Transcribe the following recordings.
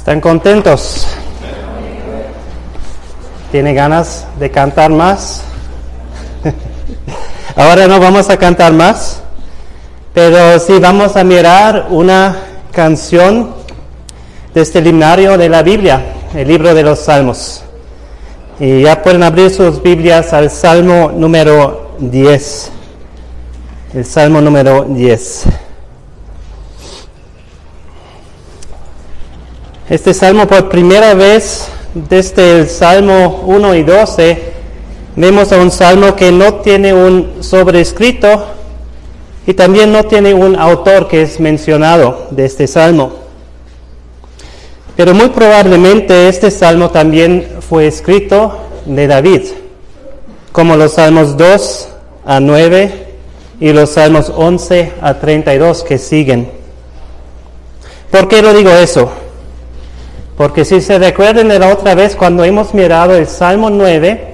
¿Están contentos? ¿Tiene ganas de cantar más? Ahora no vamos a cantar más, pero sí vamos a mirar una canción de este himnario de la Biblia, el libro de los Salmos. Y ya pueden abrir sus Biblias al Salmo número 10. El Salmo número 10. Este salmo por primera vez desde el Salmo 1 y 12 vemos a un salmo que no tiene un sobrescrito y también no tiene un autor que es mencionado de este salmo. Pero muy probablemente este salmo también fue escrito de David, como los salmos 2 a 9 y los salmos 11 a 32 que siguen. ¿Por qué lo digo eso? Porque si se recuerdan de la otra vez cuando hemos mirado el Salmo 9,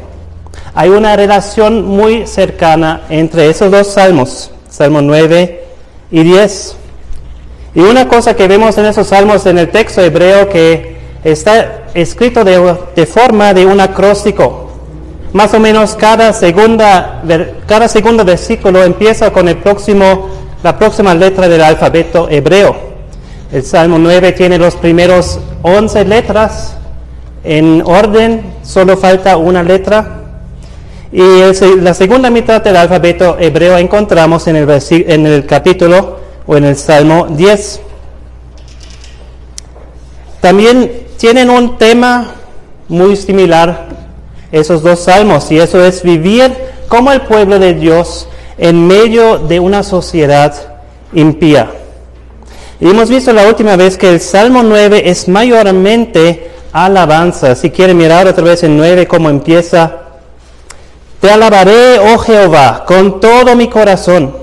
hay una relación muy cercana entre esos dos salmos, Salmo 9 y 10. Y una cosa que vemos en esos salmos en el texto hebreo que está escrito de, forma de un acróstico. Más o menos cada, segunda, cada segundo versículo empieza con el próximo, la próxima letra del alfabeto hebreo. El Salmo 9 tiene los primeros 11 letras en orden, solo falta una letra. Y la segunda mitad del alfabeto hebreo encontramos en el, en el capítulo o en el Salmo 10. También tienen un tema muy similar esos dos salmos y eso es vivir como el pueblo de Dios en medio de una sociedad impía. Y hemos visto la última vez que el Salmo 9 es mayormente alabanza. Si quieren mirar otra vez en 9 cómo empieza. Te alabaré, oh Jehová, con todo mi corazón.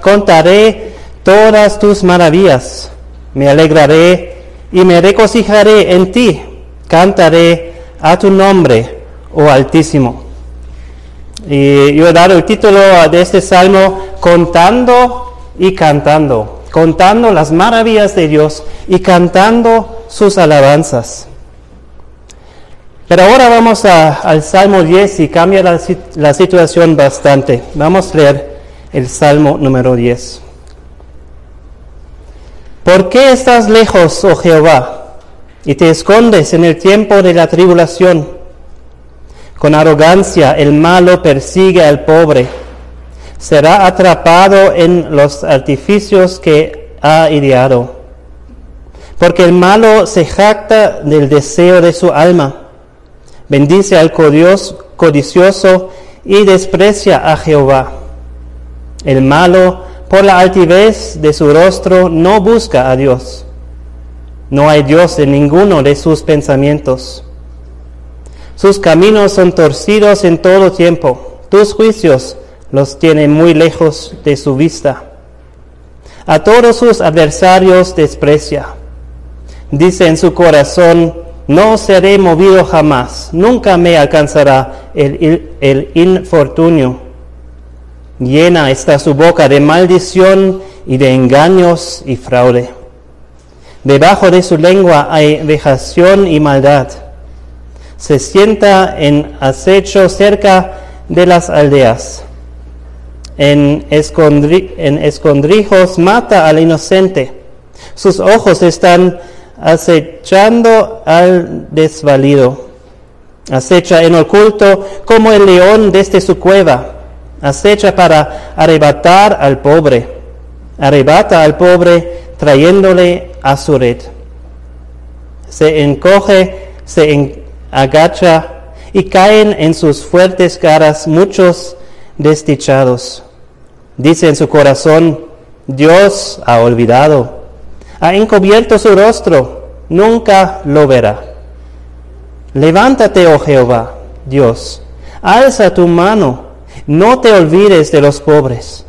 contaré todas tus maravillas. Me alegraré y me regocijaré en ti. Cantaré a tu nombre, oh Altísimo. Y yo he dado el título de este salmo, Contando y Cantando contando las maravillas de Dios y cantando sus alabanzas. Pero ahora vamos al Salmo 10 y cambia la, la situación bastante. Vamos a leer el Salmo número 10. ¿Por qué estás lejos, oh Jehová, y te escondes en el tiempo de la tribulación? Con arrogancia el malo persigue al pobre será atrapado en los artificios que ha ideado. Porque el malo se jacta del deseo de su alma, bendice al codicioso y desprecia a Jehová. El malo, por la altivez de su rostro, no busca a Dios. No hay Dios en ninguno de sus pensamientos. Sus caminos son torcidos en todo tiempo. Tus juicios los tiene muy lejos de su vista. A todos sus adversarios desprecia. Dice en su corazón, no seré movido jamás, nunca me alcanzará el, el infortunio. Llena está su boca de maldición y de engaños y fraude. Debajo de su lengua hay vejación y maldad. Se sienta en acecho cerca de las aldeas en, escondrijos mata al inocente. Sus ojos están acechando al desvalido. Acecha en oculto como el león desde su cueva. Acecha para arrebatar al pobre. Arrebata al pobre trayéndole a su red. Se encoge, se agacha y caen en sus fuertes caras muchos desdichados. Dice en su corazón, Dios ha olvidado, ha encubierto su rostro, nunca lo verá. Levántate, oh Jehová, Dios, alza tu mano, no te olvides de los pobres,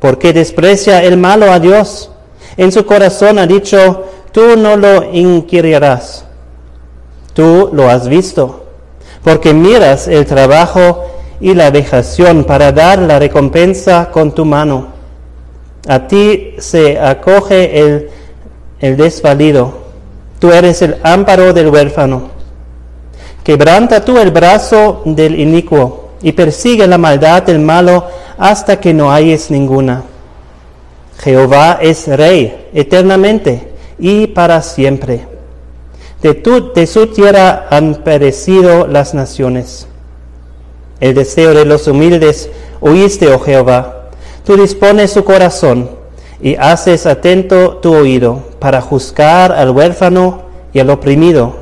porque desprecia el malo a Dios. En su corazón ha dicho, tú no lo inquirirás, tú lo has visto, porque miras el trabajo y la vejación para dar la recompensa con tu mano. A ti se acoge el, desvalido, Tú eres el ámparo del huérfano. Quebranta tú el brazo del inicuo y persigue la maldad del malo hasta que no hayes ninguna. Jehová es rey eternamente y para siempre. De, tu, de su tierra han perecido las naciones. El deseo de los humildes oíste, oh Jehová. Tú dispones su corazón y haces atento tu oído para juzgar al huérfano y al oprimido,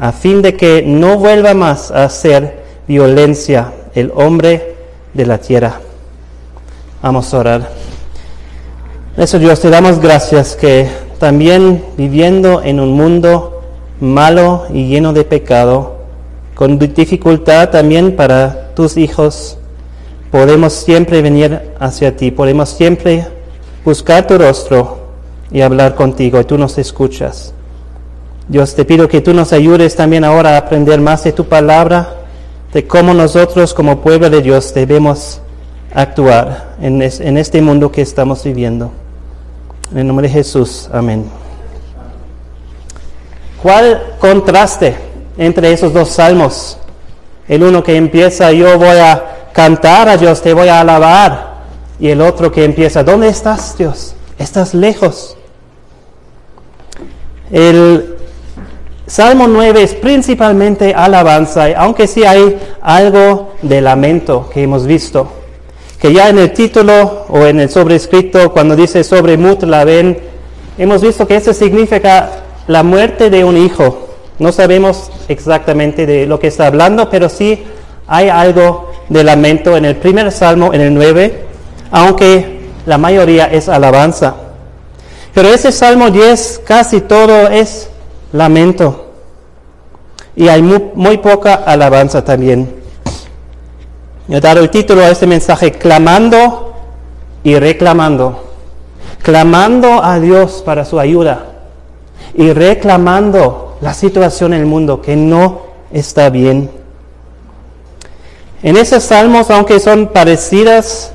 a fin de que no vuelva más a hacer violencia el hombre de la tierra. Vamos a orar. Eso Dios, te damos gracias que también viviendo en un mundo malo y lleno de pecado, con dificultad también para tus hijos, podemos siempre venir hacia ti, podemos siempre buscar tu rostro y hablar contigo y tú nos escuchas. Dios, te pido que tú nos ayudes también ahora a aprender más de tu palabra, de cómo nosotros como pueblo de Dios debemos actuar en, en este mundo que estamos viviendo. En el nombre de Jesús, amén. ¿Cuál contraste entre esos dos salmos? El uno que empieza, yo voy a cantar a Dios, te voy a alabar. Y el otro que empieza, ¿dónde estás Dios? Estás lejos. El Salmo 9 es principalmente alabanza, aunque sí hay algo de lamento que hemos visto. Que ya en el título o en el sobrescrito, cuando dice sobre Mut ven, hemos visto que eso significa la muerte de un hijo. No sabemos exactamente de lo que está hablando, pero sí hay algo de lamento en el primer salmo, en el 9, aunque la mayoría es alabanza. Pero ese salmo 10 casi todo es lamento. Y hay muy, poca alabanza también. He dado el título a este mensaje, clamando y reclamando. Clamando a Dios para su ayuda y reclamando la situación en el mundo que no está bien. En esos salmos, aunque son parecidas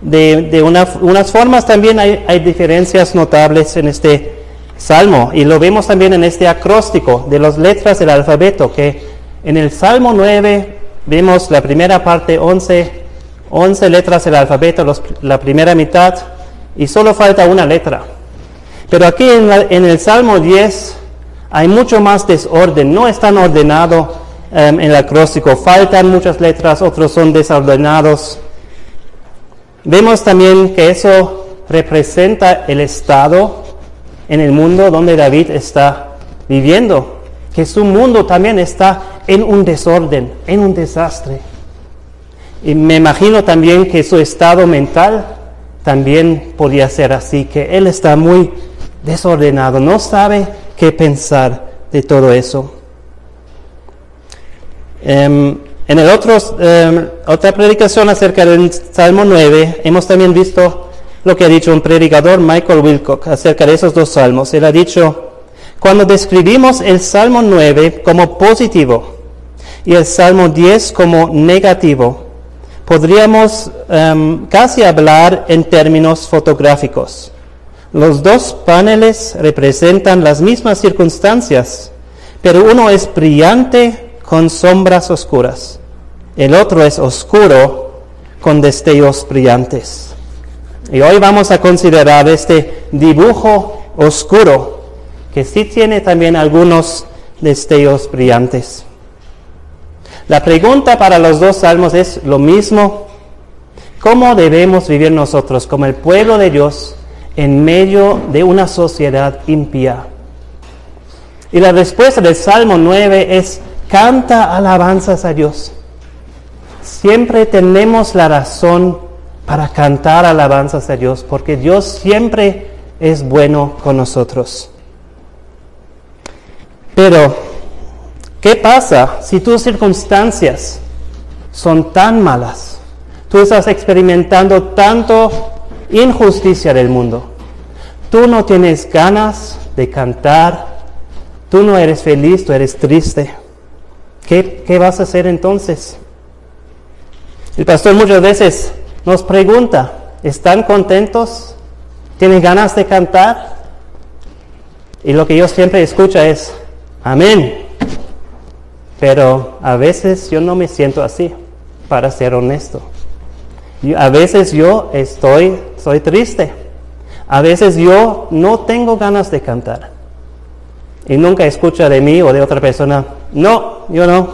de, unas formas, también hay, diferencias notables en este salmo. Y lo vemos también en este acróstico de las letras del alfabeto, que en el Salmo 9 vemos la primera parte, 11, 11 letras del alfabeto, la primera mitad, y solo falta una letra. Pero aquí en, en el Salmo 10 hay mucho más desorden, no es tan ordenado Em, en el acróstico. Faltan muchas letras, otros son desordenados. Vemos también que eso representa el estado en el mundo donde David está viviendo, que su mundo también está en un desorden, en un desastre. Y me imagino también que su estado mental también podría ser así, que él está muy desordenado, no sabe qué pensar de todo eso. Em, en el otro, em, otra predicación acerca del Salmo 9, hemos también visto lo que ha dicho un predicador, Michael Wilcock, acerca de esos dos salmos. Él ha dicho, cuando describimos el Salmo 9 como positivo y el Salmo 10 como negativo, podríamos em, casi hablar en términos fotográficos. Los dos paneles representan las mismas circunstancias, pero uno es brillante con sombras oscuras. El otro es oscuro con destellos brillantes. Y hoy vamos a considerar este dibujo oscuro que sí tiene también algunos destellos brillantes. La pregunta para los dos salmos es lo mismo. ¿Cómo debemos vivir nosotros como el pueblo de Dios en medio de una sociedad impía? Y la respuesta del Salmo 9 es canta alabanzas a Dios. Siempre tenemos la razón para cantar alabanzas a Dios, porque Dios siempre es bueno con nosotros. Pero, ¿qué pasa si tus circunstancias son tan malas? Tú estás experimentando tanto injusticia del mundo. Tú no tienes ganas de cantar. Tú no eres feliz, tú eres triste. ¿Qué, vas a hacer entonces? El pastor muchas veces nos pregunta, ¿están contentos? ¿Tienen ganas de cantar? Y lo que yo siempre escucho es, amén. Pero a veces yo no me siento así, para ser honesto. a veces yo estoy, soy triste. A veces yo no tengo ganas de cantar. Y nunca escucha de mí o de otra persona, no, yo no.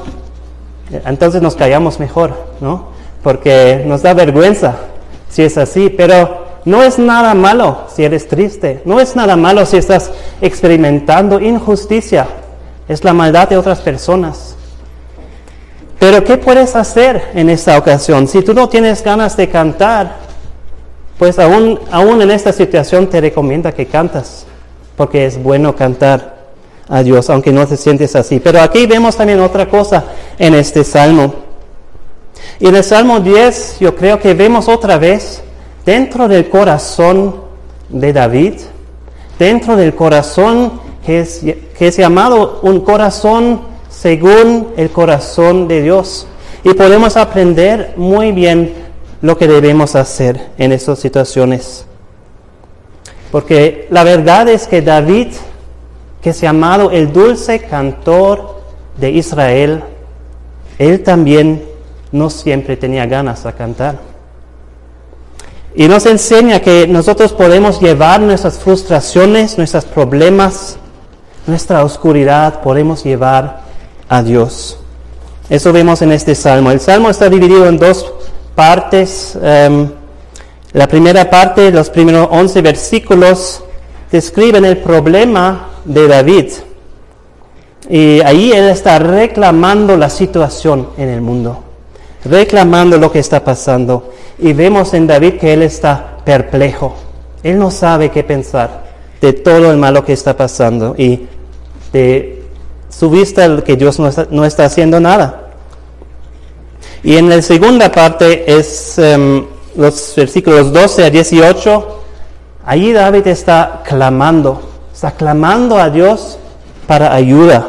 Entonces nos callamos mejor, ¿no? Porque nos da vergüenza si es así, pero no es nada malo si eres triste, no es nada malo si estás experimentando injusticia, es la maldad de otras personas. Pero ¿qué puedes hacer en esta ocasión? Si tú no tienes ganas de cantar, pues aún, aún en esta situación te recomienda que cantas, porque es bueno cantar a Dios, aunque no te sientes así. Pero aquí vemos también otra cosa en este salmo. Y en el Salmo 10 yo creo que vemos otra vez dentro del corazón de David, dentro del corazón que es, que es llamado un corazón según el corazón de Dios. Y podemos aprender muy bien lo que debemos hacer en esas situaciones. Porque la verdad es que David, que es llamado el dulce cantor de Israel, él también no siempre tenía ganas de cantar. Y nos enseña que nosotros podemos llevar nuestras frustraciones, nuestros problemas, nuestra oscuridad, podemos llevar a Dios. Eso vemos en este salmo. El salmo está dividido en dos partes. Em, la primera parte, los primeros 11 versículos, describen el problema de David. Y ahí él está reclamando la situación en el mundo, reclamando lo que está pasando. Y vemos en David que él está perplejo. Él no sabe qué pensar de todo el malo que está pasando y de su vista que Dios no está, no está haciendo nada. Y en la segunda parte es em, los versículos 12 a 18. Allí David está clamando, está clamando a Dios para ayuda.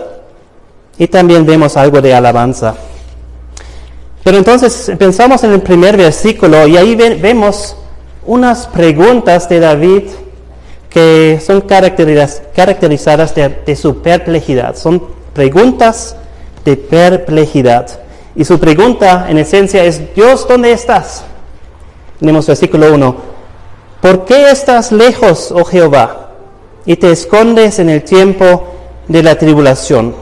Y también vemos algo de alabanza. Pero entonces pensamos en el primer versículo y ahí vemos unas preguntas de David que son caracterizadas de, su perplejidad. Son preguntas de perplejidad. Y su pregunta en esencia es, Dios, ¿dónde estás? Tenemos versículo 1. ¿Por qué estás lejos, oh Jehová, y te escondes en el tiempo de la tribulación?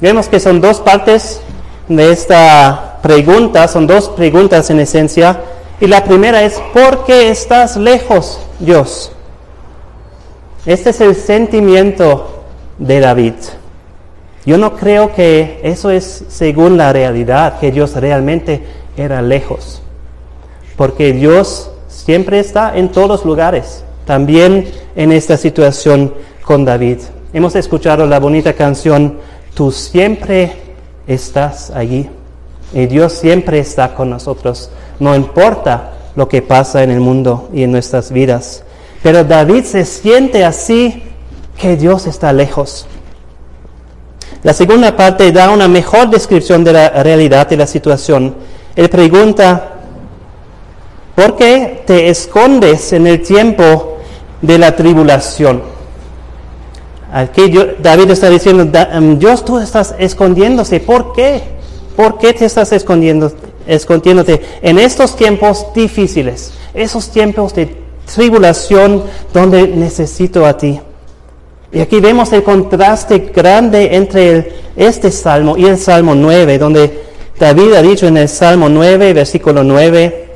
Vemos que son dos partes de esta preguntas, son dos preguntas en esencia. Y la primera es, ¿por qué estás lejos, Dios? Este es el sentimiento de David. Yo no creo que eso es según la realidad, que Dios realmente era lejos. Porque Dios siempre está en todos lugares, también en esta situación con David. Hemos escuchado la bonita canción, Tú siempre estás allí. Y Dios siempre está con nosotros, no importa lo que pasa en el mundo y en nuestras vidas. Pero David se siente así que Dios está lejos. La segunda parte da una mejor descripción de la realidad de la situación. Él pregunta, ¿por qué te escondes en el tiempo de la tribulación? Aquí David está diciendo, um, Dios tú estás escondiéndose, ¿por qué? ¿Por qué te estás escondiendo, escondiéndote en estos tiempos difíciles? Esos tiempos de tribulación donde necesito a ti. Y aquí vemos el contraste grande entre este salmo y el salmo 9, donde David ha dicho en el salmo 9, versículo 9,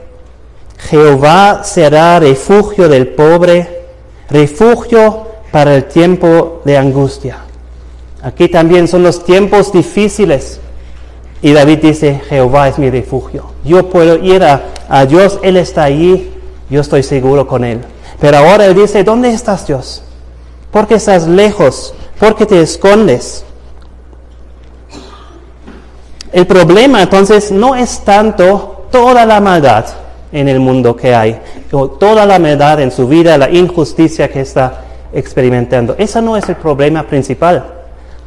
Jehová será refugio del pobre, refugio para el tiempo de angustia. Aquí también son los tiempos difíciles y David dice, Jehová es mi refugio. Yo puedo ir a, Dios, Él está allí, yo estoy seguro con Él. Pero ahora Él dice, ¿dónde estás Dios? ¿Por qué estás lejos? ¿Por qué te escondes? El problema entonces no es tanto toda la maldad en el mundo que hay, o toda la maldad en su vida, la injusticia que está experimentando. Ese no es el problema principal,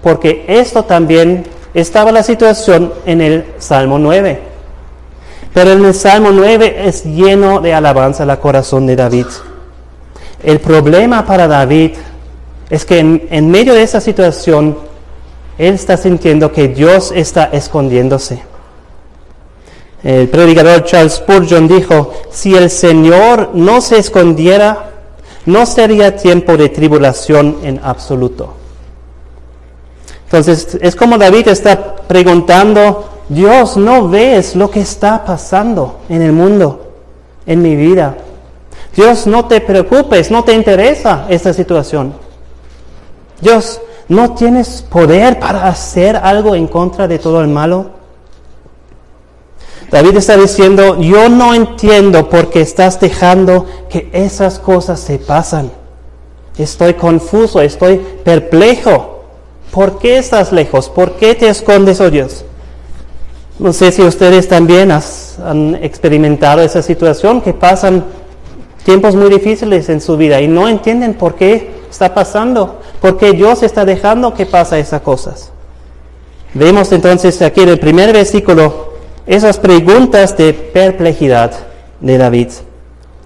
porque esto también estaba la situación en el Salmo 9. Pero en el Salmo 9 es lleno de alabanza el corazón de David. El problema para David es que en, medio de esa situación, él está sintiendo que Dios está escondiéndose. El predicador Charles Spurgeon dijo, si el Señor no se escondiera, no sería tiempo de tribulación en absoluto. Entonces es como David está preguntando, Dios, ¿no ves lo que está pasando en el mundo, en mi vida? Dios, no te preocupes, no te interesa esta situación. Dios, ¿no tienes poder para hacer algo en contra de todo el malo? David está diciendo, yo no entiendo por qué estás dejando que esas cosas se pasan. Estoy confuso, estoy perplejo. ¿Por qué estás lejos? ¿Por qué te escondes, oh Dios? No sé si ustedes también han experimentado esa situación, que pasan tiempos muy difíciles en su vida y no entienden por qué está pasando, por qué Dios está dejando que pasa esas cosas. Vemos entonces aquí en el primer versículo esas preguntas de perplejidad de David.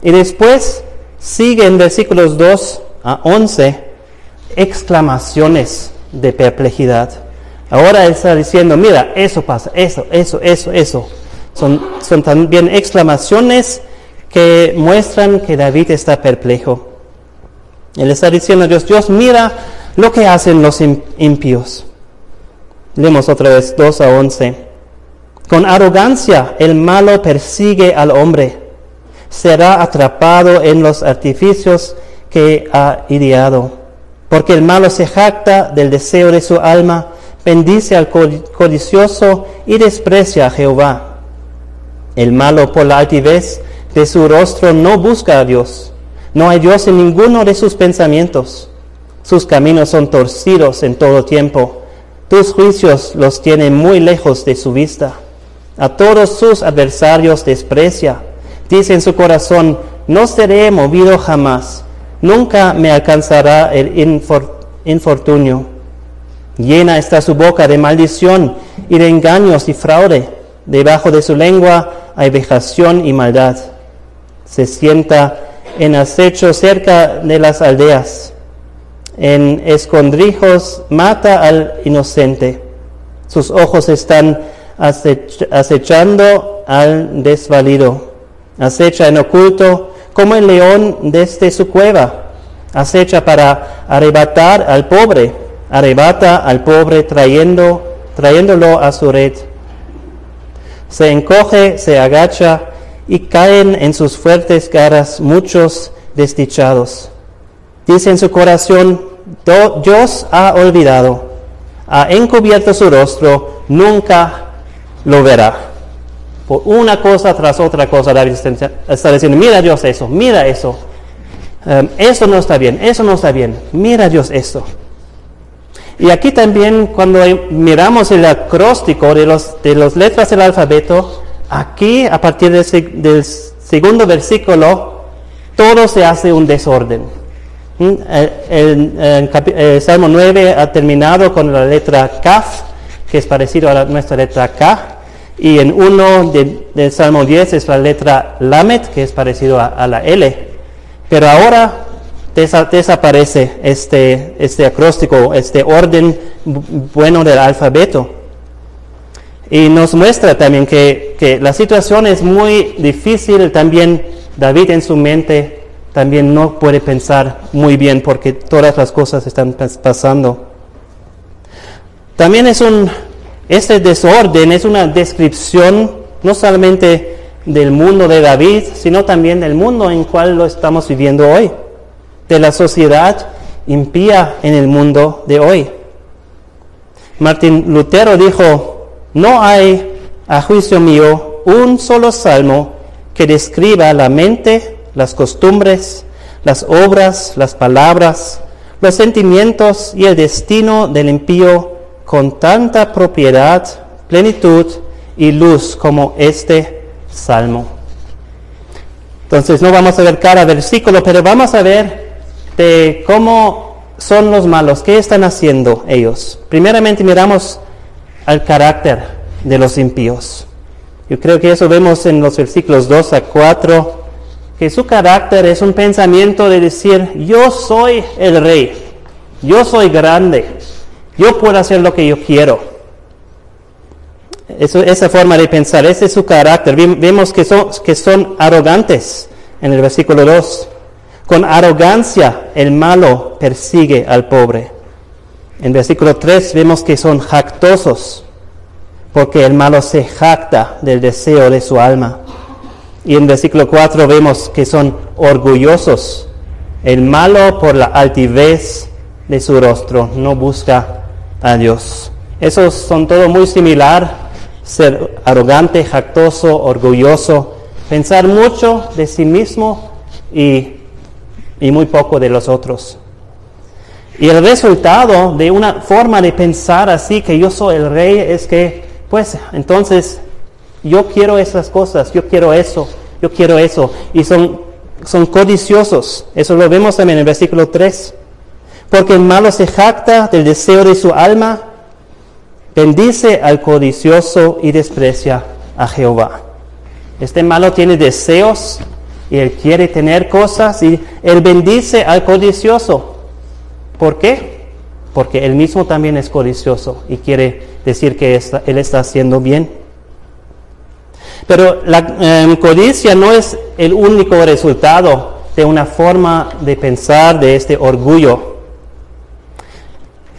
Y después siguen versículos 2 a 11 exclamaciones de perplejidad. Ahora está diciendo, mira, eso pasa, eso, eso, eso, eso. Son también exclamaciones que muestran que David está perplejo. Él está diciendo a Dios, Dios, mira lo que hacen los impíos. Leemos otra vez 2 a 11. Con arrogancia el malo persigue al hombre. Será atrapado en los artificios que ha ideado. Porque el malo se jacta del deseo de su alma, bendice al codicioso y desprecia a Jehová. El malo por la altivez de su rostro no busca a Dios. No hay Dios en ninguno de sus pensamientos. Sus caminos son torcidos en todo tiempo. Tus juicios los tienen muy lejos de su vista. A todos sus adversarios desprecia. Dice en su corazón, no seré movido jamás. Nunca me alcanzará el infortunio. Llena está su boca de maldición y de engaños y fraude. Debajo de su lengua hay vejación y maldad. Se sienta en acecho cerca de las aldeas. En escondrijos mata al inocente. Sus ojos están acechando al desvalido. Acecha en oculto como el león desde su cueva. Acecha para arrebatar al pobre. Arrebata al pobre trayendo, trayéndolo a su red. Se encoge, se agacha y caen en sus fuertes caras muchos desdichados. Dice en su corazón, Dios ha olvidado, ha encubierto su rostro, nunca lo verá. Por una cosa tras otra cosa, David está diciendo, mira Dios eso, mira eso. Em, eso no está bien, eso no está bien. Mira Dios eso. Y aquí también cuando miramos el acróstico de, los, de las letras del alfabeto, aquí a partir del, segundo versículo, todo se hace un desorden. ¿Mm? El, el, Salmo 9 ha terminado con la letra Kaf, que es parecido a nuestra letra K. Y en uno del Salmo 10 es la letra Lamet, que es parecido a, la L. Pero ahora desaparece este, este acróstico, este orden bueno del alfabeto. Y nos muestra también que, que, la situación es muy difícil. También David en su mente también no puede pensar muy bien porque todas las cosas están pasando. También es un este desorden es una descripción no solamente del mundo de David, sino también del mundo en cual lo estamos viviendo hoy, de la sociedad impía en el mundo de hoy. Martín Lutero dijo, no hay, a juicio mío, un solo salmo que describa la mente, las costumbres, las obras, las palabras, los sentimientos y el destino del impío con tanta propiedad, plenitud y luz como este salmo. Entonces no vamos a ver cada versículo, pero vamos a ver de cómo son los malos, qué están haciendo ellos. Primeramente miramos al carácter de los impíos. Yo creo que eso vemos en los versículos 2 a 4, que su carácter es un pensamiento de decir, yo soy el rey, Yo soy grande. Yo puedo hacer lo que yo quiero. Esa forma de pensar, ese es su carácter. Vemos que son, que son arrogantes en el versículo 2. Con arrogancia el malo persigue al pobre. En versículo 3 vemos que son jactosos, porque el malo se jacta del deseo de su alma. Y en versículo 4 vemos que son orgullosos. El malo por la altivez de su rostro no busca a Dios. Esos son todo muy similar, ser arrogante, jactoso, orgulloso, pensar mucho de sí mismo y, y muy poco de los otros. Y el resultado de una forma de pensar así, que yo soy el rey, es que, pues, entonces, yo quiero esas cosas, yo quiero eso, yo quiero eso. Y son, son codiciosos. Eso lo vemos también en el versículo 3. Porque el malo se jacta del deseo de su alma, bendice al codicioso y desprecia a Jehová. Este malo tiene deseos y él quiere tener cosas y él bendice al codicioso. ¿Por qué? Porque él mismo también es codicioso y quiere decir que él está haciendo bien. Pero la em, codicia no es el único resultado de una forma de pensar de este orgullo.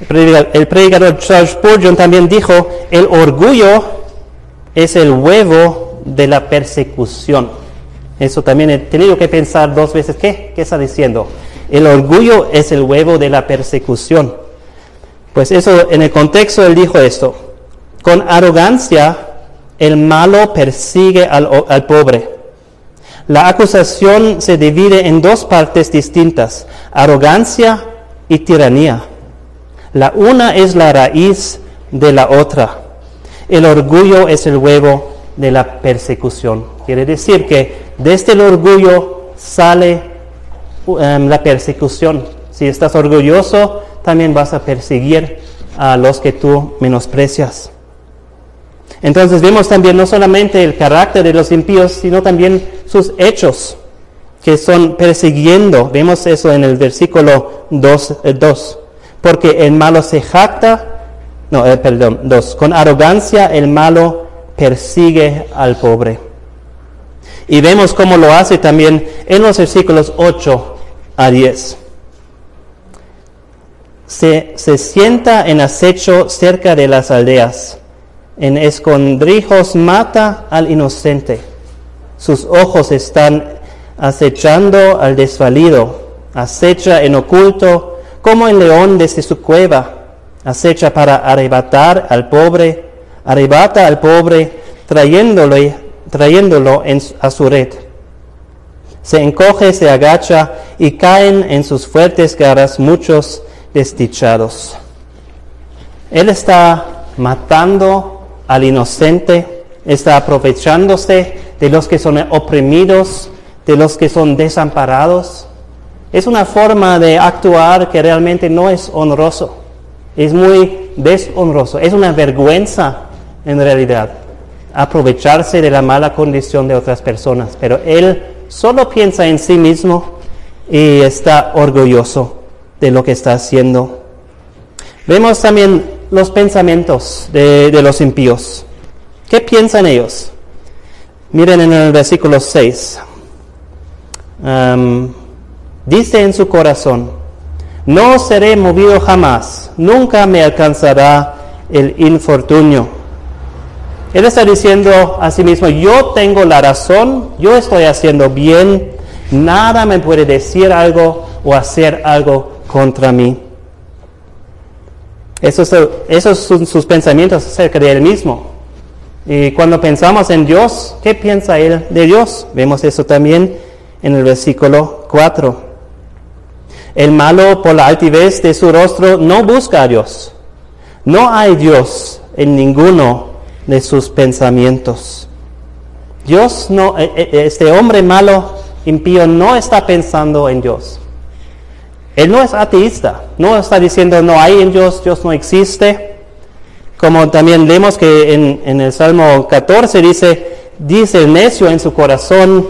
El predicador Charles Spurgeon también dijo, el orgullo es el huevo de la persecución. Eso también he tenido que pensar dos veces. ¿Qué? ¿Qué está diciendo? El orgullo es el huevo de la persecución. Pues eso, en el contexto él dijo esto. Con arrogancia, el malo persigue al, pobre. La acusación se divide en dos partes distintas, arrogancia y tiranía. La una es la raíz de la otra. El orgullo es el huevo de la persecución. Quiere decir que desde el orgullo sale Em, la persecución. Si estás orgulloso, también vas a perseguir a los que tú menosprecias. Entonces vemos también no solamente el carácter de los impíos, sino también sus hechos, que son persiguiendo. Vemos eso en el versículo 2. Eh, Porque el malo se jacta, no, eh, perdón, 2. Con arrogancia el malo persigue al pobre. Y vemos cómo lo hace también en los versículos 8 a 10. Se, se sienta en acecho cerca de las aldeas. En escondrijos mata al inocente. Sus ojos están acechando al desvalido. Acecha en oculto como el león desde su cueva. Acecha para arrebatar al pobre. Arrebata al pobre trayéndolo, en, a su red se encoge, se agacha y caen en sus fuertes garras muchos desdichados. Él está matando al inocente, está aprovechándose de los que son oprimidos, de los que son desamparados. Es una forma de actuar que realmente no es honroso, es muy deshonroso, es una vergüenza en realidad aprovecharse de la mala condición de otras personas, pero él solo piensa en sí mismo y está orgulloso de lo que está haciendo. Vemos también los pensamientos de, los impíos. ¿Qué piensan ellos? Miren en el versículo 6. dice en su corazón, no seré movido jamás, nunca me alcanzará el infortunio. Él está diciendo a sí mismo, yo tengo la razón, yo estoy haciendo bien, nada me puede decir algo o hacer algo contra mí. Esos, son sus pensamientos acerca de él mismo. Y cuando pensamos en Dios, ¿qué piensa él de Dios? Vemos eso también en el versículo 4. El malo por la altivez de su rostro no busca a Dios. No hay Dios en ninguno de sus pensamientos. Dios no, eh, eh, este hombre malo, impío, no está pensando en Dios. Él no es ateísta, no está diciendo no hay en Dios, Dios no existe. Como también vemos que en, en el Salmo 14 dice, dice el necio en su corazón,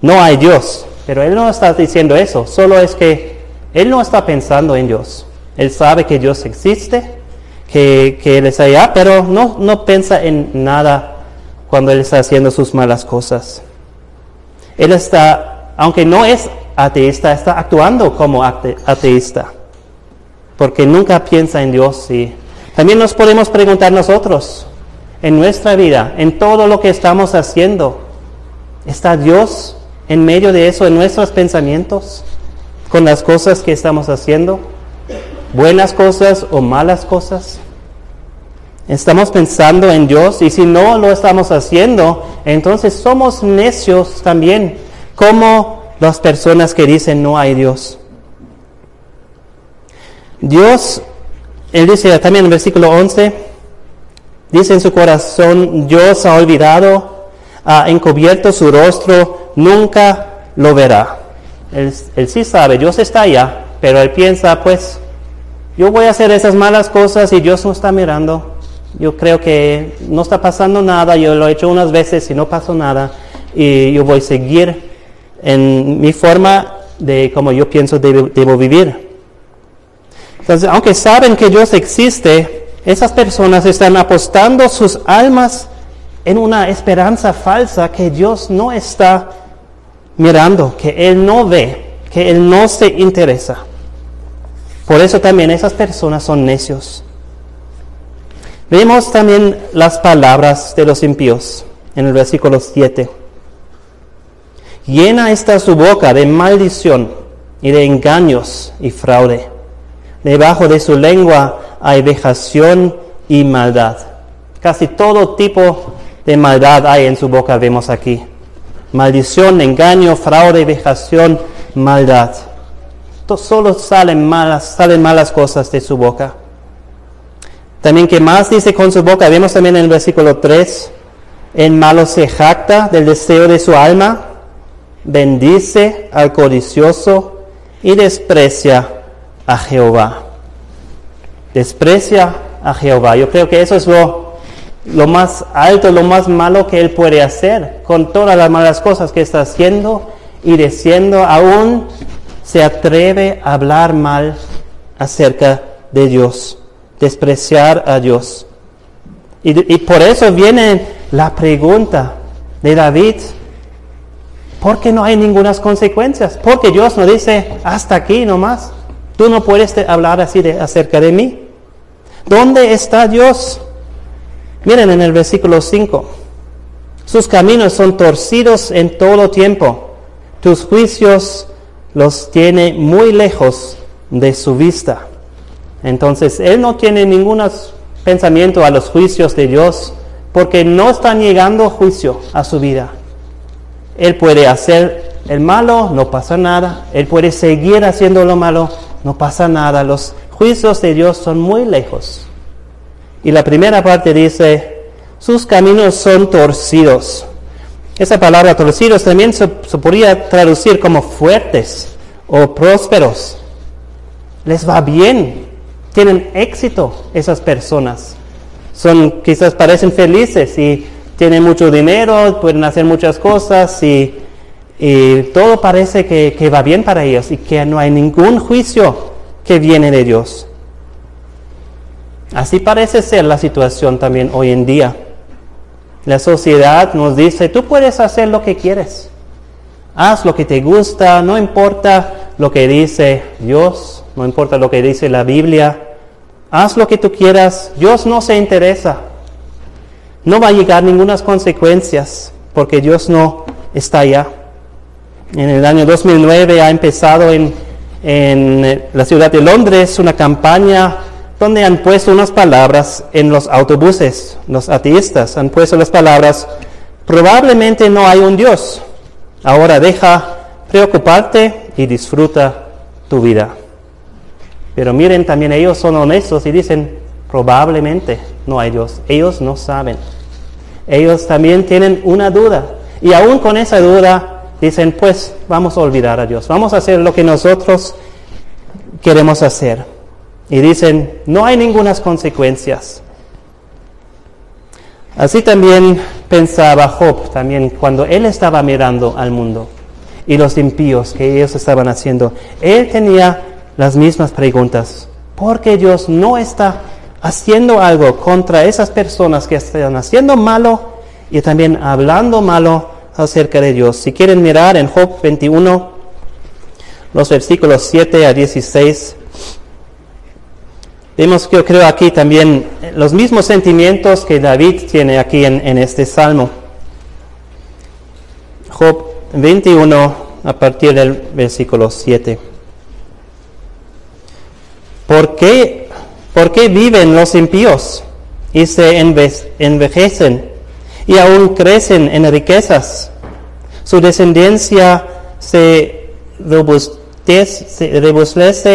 no hay Dios. Pero él no está diciendo eso, solo es que él no está pensando en Dios. Él sabe que Dios existe, que, que Él está allá, pero no, no piensa en nada cuando Él está haciendo sus malas cosas. Él está, aunque no es ateísta, está actuando como ateísta, porque nunca piensa en Dios. Y también nos podemos preguntar nosotros, en nuestra vida, en todo lo que estamos haciendo, ¿está Dios en medio de eso, en nuestros pensamientos, con las cosas que estamos haciendo? ¿Buenas cosas o malas cosas? Estamos pensando en Dios y si no lo estamos haciendo, entonces somos necios también, como las personas que dicen no hay Dios. Dios, Él dice también en versículo 11, dice en su corazón, Dios ha olvidado, ha encubierto su rostro, nunca lo verá. Él, él sí sabe, Dios está allá, pero él piensa, pues, yo voy a hacer esas malas cosas y Dios no está mirando yo creo que no está pasando nada, yo lo he hecho unas veces y no pasó nada, y yo voy a seguir en mi forma de como yo pienso debo, debo vivir. Entonces, aunque saben que Dios existe, esas personas están apostando sus almas en una esperanza falsa que Dios no está mirando, que Él no ve, que Él no se interesa. Por eso también esas personas son necios. Vemos también las palabras de los impíos en el versículo 7. Llena está su boca de maldición y de engaños y fraude. Debajo de su lengua hay vejación y maldad. Casi todo tipo de maldad hay en su boca, vemos aquí. Maldición, engaño, fraude, vejación, maldad. Solo salen malas, salen malas cosas de su boca. También que más dice con su boca, vemos también en el versículo 3, en malo se jacta del deseo de su alma, bendice al codicioso y desprecia a Jehová. Desprecia a Jehová. Yo creo que eso es lo, lo más alto, lo más malo que él puede hacer con todas las malas cosas que está haciendo y diciendo, aún se atreve a hablar mal acerca de Dios despreciar a Dios. Y, por eso viene la pregunta de David, ¿por qué no hay ninguna consecuencias? Porque Dios no dice, hasta aquí nomás, tú no puedes hablar así de, acerca de mí. ¿Dónde está Dios? Miren en el versículo 5, sus caminos son torcidos en todo tiempo, tus juicios los tiene muy lejos de su vista. Entonces, él no tiene ningún pensamiento a los juicios de Dios porque no está llegando juicio a su vida. Él puede hacer el malo, no pasa nada. Él puede seguir haciendo lo malo, no pasa nada. Los juicios de Dios son muy lejos. Y la primera parte dice, sus caminos son torcidos. Esa palabra torcidos también se, podría traducir como fuertes o prósperos. Les va bien, tienen éxito esas personas. Son, quizás parecen felices y tienen mucho dinero, pueden hacer muchas cosas y, todo parece que, que, va bien para ellos y que no hay ningún juicio que viene de Dios. Así parece ser la situación también hoy en día. La sociedad nos dice, tú puedes hacer lo que quieres. Haz lo que te gusta, no importa lo que dice Dios, no importa lo que dice la Biblia, haz lo que tú quieras, Dios no se interesa. No va a llegar ninguna consecuencias porque Dios no está allá. En el año 2009 ha empezado en, en la ciudad de Londres una campaña donde han puesto unas palabras en los autobuses. Los ateístas han puesto las palabras, probablemente no hay un Dios. Ahora deja preocuparte y disfruta tu vida. Pero miren, también ellos son honestos y dicen, probablemente no hay Dios. Ellos no saben. Ellos también tienen una duda. Y aún con esa duda dicen, pues vamos a olvidar a Dios. Vamos a hacer lo que nosotros queremos hacer. Y dicen, no hay ninguna consecuencias. Así también pensaba Job, también cuando él estaba mirando al mundo y los impíos que ellos estaban haciendo. Él tenía las mismas preguntas. porque Dios no está haciendo algo contra esas personas que están haciendo malo y también hablando malo acerca de Dios. Si quieren mirar en Job 21, los versículos 7 a 16, vemos que yo creo aquí también los mismos sentimientos que David tiene aquí en, en este salmo. Job 21 a partir del versículo 7. ¿Por qué, ¿Por qué viven los impíos y se envejecen y aún crecen en riquezas? Su descendencia se robustece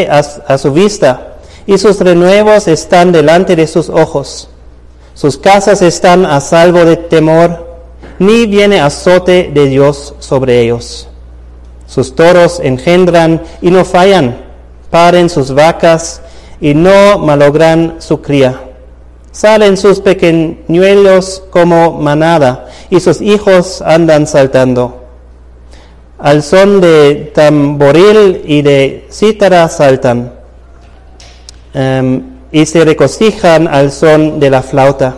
a, a su vista y sus renuevos están delante de sus ojos. Sus casas están a salvo de temor, ni viene azote de Dios sobre ellos. Sus toros engendran y no fallan, paren sus vacas y no malogran su cría. Salen sus pequeñuelos como manada y sus hijos andan saltando. Al son de tamboril y de cítara saltan em, y se regocijan al son de la flauta.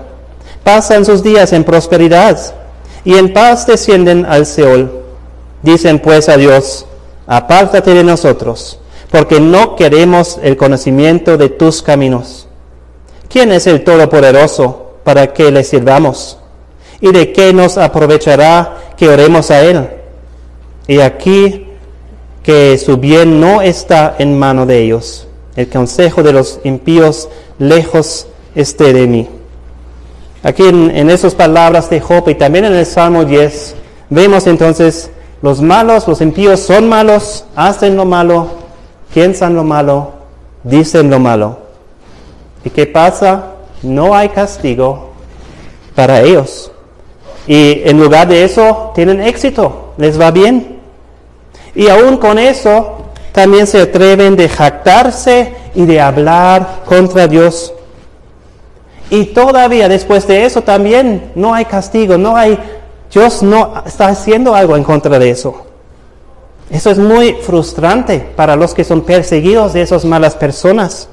Pasan sus días en prosperidad y en paz descienden al Seol. Dicen pues a Dios, apártate de nosotros, porque no queremos el conocimiento de tus caminos. ¿Quién es el Todopoderoso para que le sirvamos? ¿Y de qué nos aprovechará que oremos a Él? Y aquí que su bien no está en mano de ellos. El consejo de los impíos lejos esté de mí. Aquí en, en esas palabras de Job y también en el Salmo 10, vemos entonces los malos, los impíos son malos, hacen lo malo, piensan lo malo, dicen lo malo. ¿Y qué pasa? No hay castigo para ellos. Y en lugar de eso, tienen éxito, les va bien. Y aún con eso, también se atreven de jactarse y de hablar contra Dios. Y todavía después de eso también no hay castigo, no hay Dios no está haciendo algo en contra de eso. Eso es muy frustrante para los que son perseguidos de esas malas personas.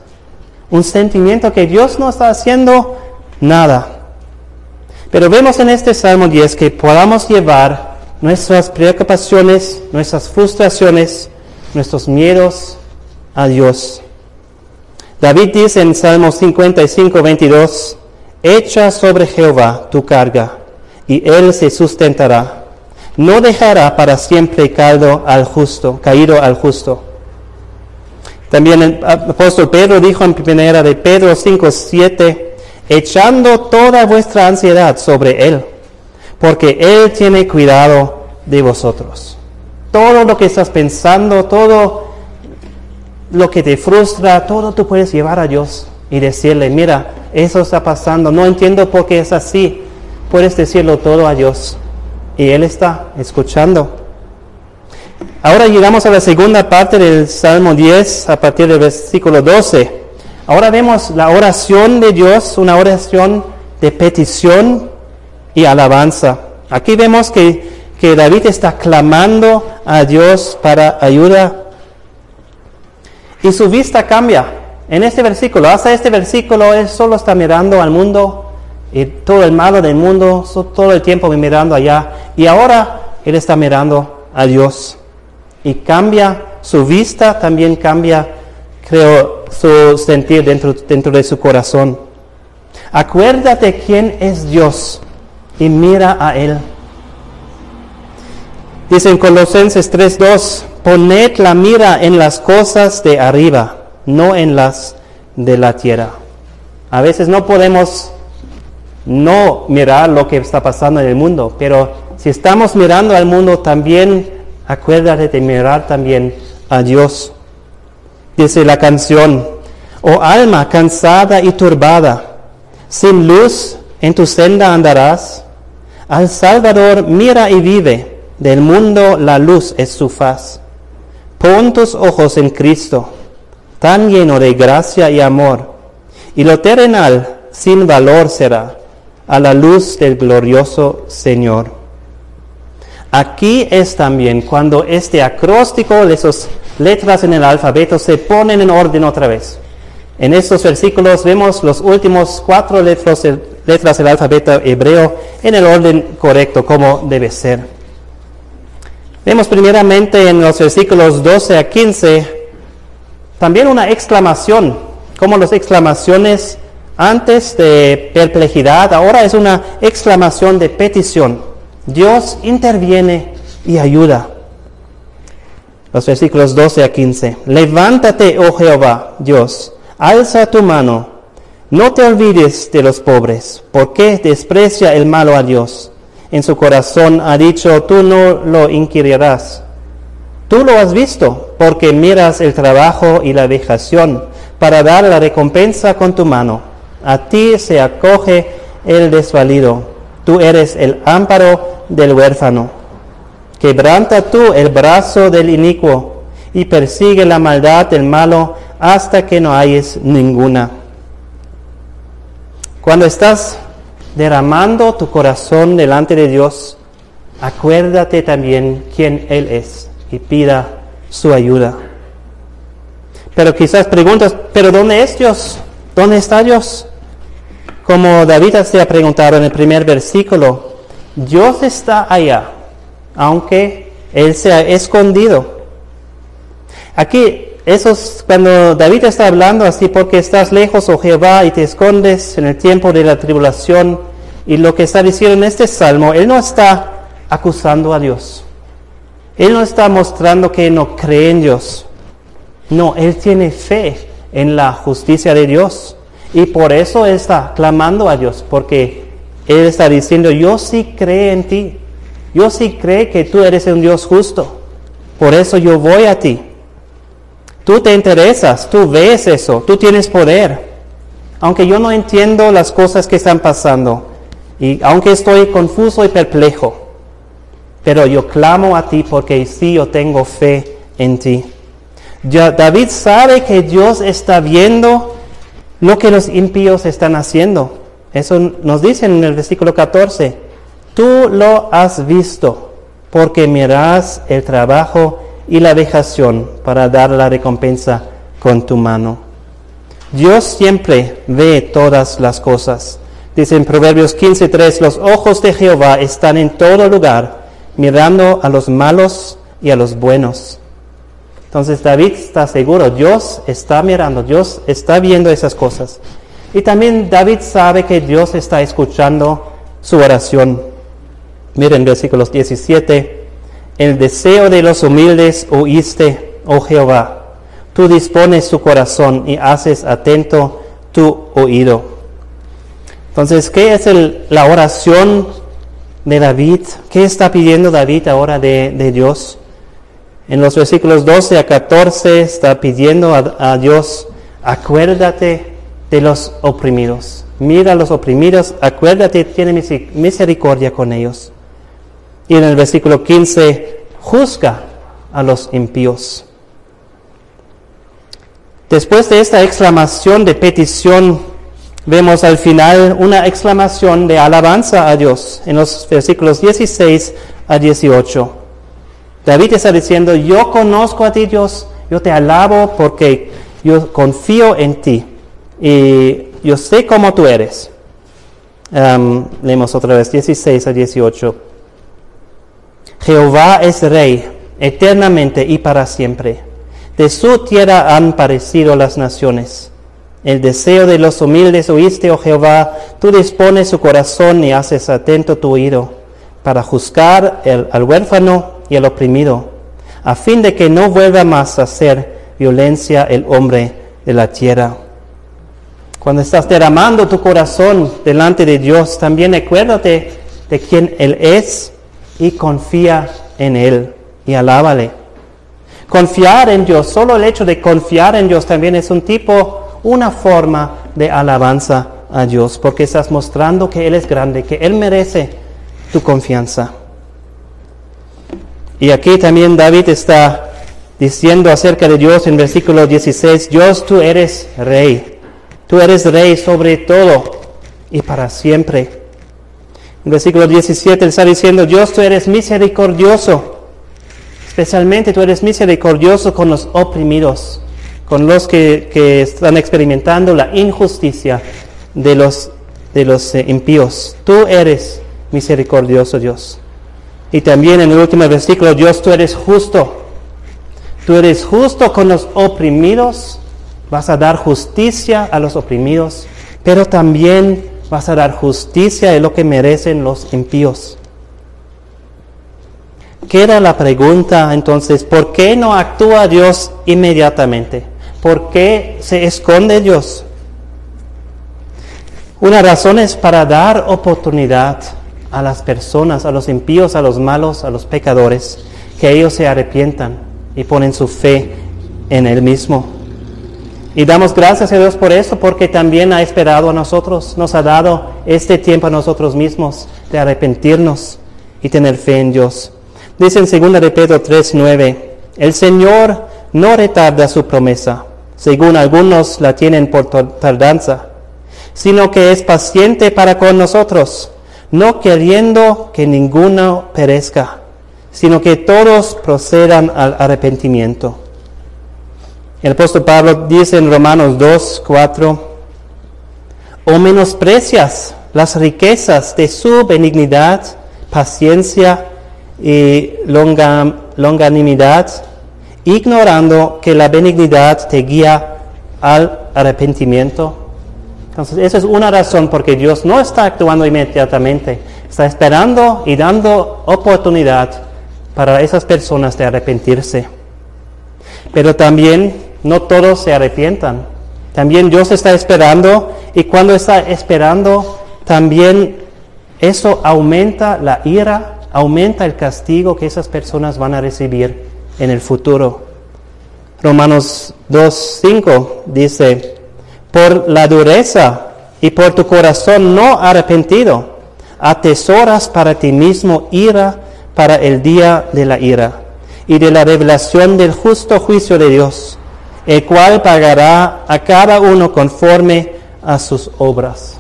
Un sentimiento que Dios no está haciendo nada. Pero vemos en este Salmo 10 que podamos llevar nuestras preocupaciones, nuestras frustraciones, nuestros miedos a Dios. David dice en Salmo 55, 22, echa sobre Jehová tu carga y él se sustentará. No dejará para siempre caído al justo, caído al justo. También el apóstol Pedro dijo en primera de Pedro 5, 7, echando toda vuestra ansiedad sobre él, porque él tiene cuidado de vosotros. Todo lo que estás pensando, todo lo que te frustra, todo tú puedes llevar a Dios y decirle, mira, eso está pasando, no entiendo por qué es así, puedes decirlo todo a Dios y Él está escuchando. Ahora llegamos a la segunda parte del Salmo 10 a partir del versículo 12. Ahora vemos la oración de Dios, una oración de petición y alabanza. Aquí vemos que, que David está clamando a Dios para ayuda y su vista cambia. En este versículo, hasta este versículo, él solo está mirando al mundo y todo el malo del mundo, todo el tiempo mirando allá. Y ahora él está mirando a Dios. Y cambia su vista, también cambia, creo, su sentir dentro, dentro de su corazón. Acuérdate quién es Dios y mira a Él. Dice en Colosenses 3:2, poned la mira en las cosas de arriba, no en las de la tierra. A veces no podemos no mirar lo que está pasando en el mundo, pero si estamos mirando al mundo también, acuérdate de mirar también a Dios. Dice la canción, oh alma cansada y turbada, sin luz en tu senda andarás. Al Salvador mira y vive, del mundo la luz es su faz. Pon tus ojos en Cristo, tan lleno de gracia y amor, y lo terrenal sin valor será a la luz del glorioso Señor. Aquí es también cuando este acróstico esas letras en el alfabeto se ponen en orden otra vez. En estos versículos vemos los últimos cuatro letras del alfabeto hebreo en el orden correcto, como debe ser. Vemos primeramente en los versículos 12 a 15 también una exclamación, como las exclamaciones antes de perplejidad, ahora es una exclamación de petición. Dios interviene y ayuda. Los versículos 12 a 15. Levántate, oh Jehová, Dios alza tu mano, no te olvides de los pobres, porque desprecia el malo a Dios. En su corazón ha dicho, tú no lo inquirirás. Tú lo has visto, porque miras el trabajo y la vejación, para dar la recompensa con tu mano. A ti se acoge el desvalido. Tú eres el ámparo del huérfano. Quebranta tú el brazo del inicuo y persigue la maldad del malo hasta que no hayes ninguna. Cuando estás derramando tu corazón delante de Dios, acuérdate también quién Él es y pida su ayuda. Pero quizás preguntas, ¿pero dónde es Dios? ¿Dónde está Dios? Como David se ha preguntado en el primer versículo, Dios está allá, aunque Él se ha escondido. Aquí eso es cuando David está hablando así, porque estás lejos, oh Jehová, y te escondes en el tiempo de la tribulación. Y lo que está diciendo en este salmo, él no está acusando a Dios. Él no está mostrando que no cree en Dios. No, él tiene fe en la justicia de Dios. Y por eso está clamando a Dios, porque él está diciendo, yo sí creo en ti. Yo sí creo que tú eres un Dios justo. Por eso yo voy a ti. Tú te interesas, tú ves eso, tú tienes poder. Aunque yo no entiendo las cosas que están pasando y aunque estoy confuso y perplejo, pero yo clamo a ti porque sí yo tengo fe en ti. Ya, David sabe que Dios está viendo lo que los impíos están haciendo. Eso nos dice en el versículo 14. Tú lo has visto porque miras el trabajo y la vejación para dar la recompensa con tu mano. Dios siempre ve todas las cosas. Dice en Proverbios 15:3, los ojos de Jehová están en todo lugar, mirando a los malos y a los buenos. Entonces David está seguro, Dios está mirando, Dios está viendo esas cosas. Y también David sabe que Dios está escuchando su oración. Miren versículos 17 el deseo de los humildes oíste, oh Jehová. Tú dispones su corazón y haces atento tu oído. Entonces, ¿qué es la oración de David? ¿Qué está pidiendo David ahora de, Dios? En los versículos 12 a 14 está pidiendo a, a Dios, acuérdate de los oprimidos. Mira a los oprimidos, acuérdate, tiene misericordia con ellos. Y en el versículo 15, juzga a los impíos. Después de esta exclamación de petición, vemos al final una exclamación de alabanza a Dios en los versículos 16 a 18. David está diciendo, yo conozco a ti Dios, yo te alabo porque yo confío en ti y yo sé cómo tú eres. Leemos otra vez 16 a 18. Jehová es rey eternamente y para siempre. De su tierra han parecido las naciones. El deseo de los humildes oíste, oh Jehová, tú dispones su corazón y haces atento tu oído para juzgar al huérfano y al oprimido, a fin de que no vuelva más a hacer violencia el hombre de la tierra. Cuando estás derramando tu corazón delante de Dios, también acuérdate de quién Él es y confía en Él y alábale. Confiar en Dios, solo el hecho de confiar en Dios también es un tipo, una forma de alabanza a Dios, porque estás mostrando que Él es grande, que Él merece tu confianza. Y aquí también David está diciendo acerca de Dios en versículo 16, Dios tú eres rey, tú eres rey sobre todo y para siempre. En versículo 17 él está diciendo, Dios tú eres misericordioso, especialmente tú eres misericordioso con los oprimidos. Con los que, están experimentando la injusticia de los, de los eh, impíos. Tú eres misericordioso Dios. Y también en el último versículo, Dios, tú eres justo. Tú eres justo con los oprimidos, vas a dar justicia a los oprimidos, pero también vas a dar justicia de lo que merecen los impíos. Queda la pregunta entonces, ¿por qué no actúa Dios inmediatamente? ¿Por qué se esconde Dios? Una razón es para dar oportunidad a las personas, a los impíos, a los malos, a los pecadores, que ellos se arrepientan y ponen su fe en Él mismo. Y damos gracias a Dios por eso, porque también ha esperado a nosotros, nos ha dado este tiempo a nosotros mismos de arrepentirnos y tener fe en Dios. Dice en 2 de Pedro 3:9, el Señor no retarda su promesa, según algunos la tienen por tardanza, sino que es paciente para con nosotros, no queriendo que ninguno perezca, sino que todos procedan al arrepentimiento. El apóstol Pablo dice en Romanos 2, 4, o menosprecias las riquezas de su benignidad, paciencia y longanimidad, ignorando que la benignidad te guía al arrepentimiento. Entonces, esa es una razón porque Dios no está actuando inmediatamente, está esperando y dando oportunidad para esas personas de arrepentirse. Pero también no todos se arrepientan. También Dios está esperando y cuando está esperando, también eso aumenta la ira aumenta el castigo que esas personas van a recibir en el futuro. Romanos 2.5 dice, por la dureza y por tu corazón no arrepentido, atesoras para ti mismo ira para el día de la ira y de la revelación del justo juicio de Dios, el cual pagará a cada uno conforme a sus obras.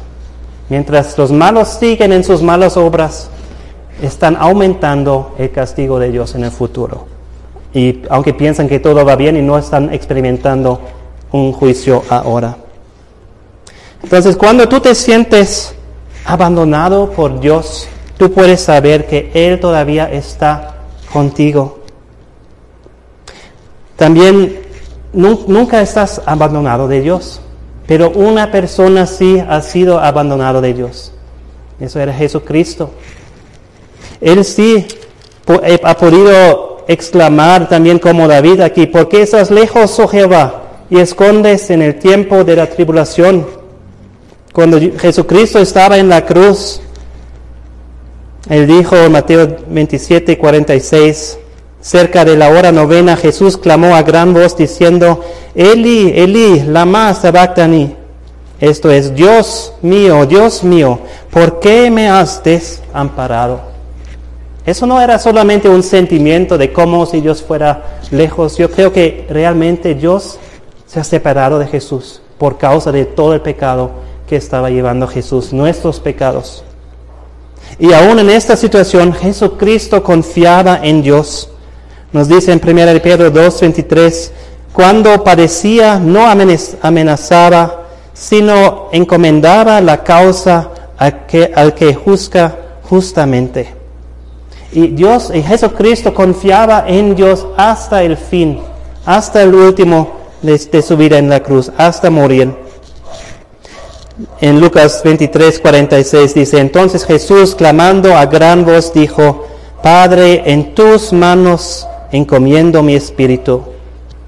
Mientras los malos siguen en sus malas obras, están aumentando el castigo de Dios en el futuro. Y aunque piensan que todo va bien y no están experimentando un juicio ahora. Entonces, cuando tú te sientes abandonado por Dios, tú puedes saber que Él todavía está contigo. También nunca estás abandonado de Dios, pero una persona sí ha sido abandonado de Dios. Eso era Jesucristo. Él sí eh, ha podido exclamar también como David aquí, ¿por qué estás lejos, oh Jehová, y escondes en el tiempo de la tribulación? Cuando Jesucristo estaba en la cruz, él dijo en Mateo 27, 46, cerca de la hora novena, Jesús clamó a gran voz diciendo, Eli, Eli, lama sabactani. Esto es, Dios mío, Dios mío, ¿por qué me has desamparado? Eso no era solamente un sentimiento de cómo si Dios fuera lejos. Yo creo que realmente Dios se ha separado de Jesús por causa de todo el pecado que estaba llevando Jesús, nuestros pecados. Y aún en esta situación, Jesucristo confiaba en Dios. Nos dice en 1 Pedro 2:23, cuando padecía no amenazaba, sino encomendaba la causa al que, al que juzga justamente. Y Dios y Jesucristo confiaba en Dios hasta el fin, hasta el último de, su vida en la cruz, hasta morir. En Lucas 23, 46 dice, entonces Jesús clamando a gran voz dijo, Padre, en tus manos encomiendo mi espíritu.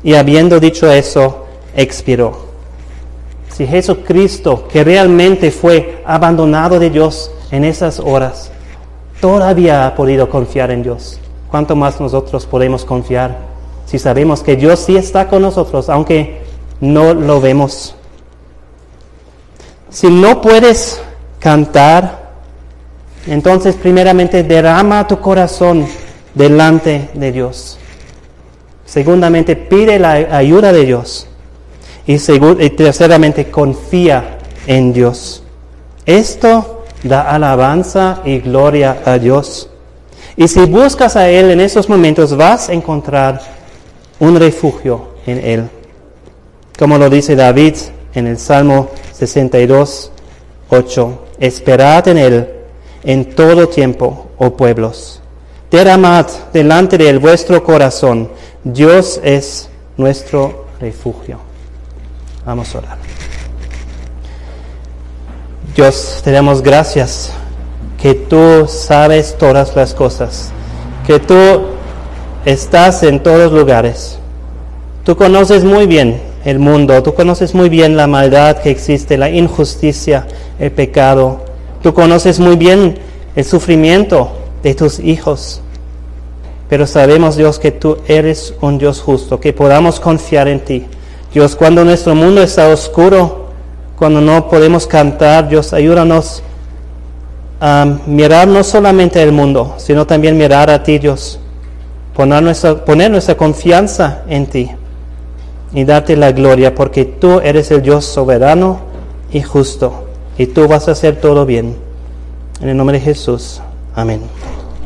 Y habiendo dicho eso, expiró. Si Jesucristo, que realmente fue abandonado de Dios en esas horas, todavía ha podido confiar en Dios. ¿Cuánto más nosotros podemos confiar si sabemos que Dios sí está con nosotros, aunque no lo vemos? Si no puedes cantar, entonces primeramente derrama tu corazón delante de Dios. Segundamente pide la ayuda de Dios. Y, y terceramente confía en Dios. Esto da alabanza y gloria a Dios. Y si buscas a Él en esos momentos, vas a encontrar un refugio en Él. como lo dice David en el Salmo 62, 8. Esperad en Él en todo tiempo, oh pueblos. Derramad delante de él vuestro corazón. Dios es nuestro refugio. Vamos a orar. Dios, te damos gracias que tú sabes todas las cosas, que tú estás en todos lugares. Tú conoces muy bien el mundo, tú conoces muy bien la maldad que existe, la injusticia, el pecado. Tú conoces muy bien el sufrimiento de tus hijos. Pero sabemos, Dios, que tú eres un Dios justo, que podamos confiar en ti. Dios, cuando nuestro mundo está oscuro, cuando no podemos cantar, Dios, ayúdanos a mirar no solamente el mundo, sino también mirar a ti, Dios. Poner nuestra, poner nuestra confianza en ti y darte la gloria, porque tú eres el Dios soberano y justo, y tú vas a hacer todo bien. En el nombre de Jesús. Amén.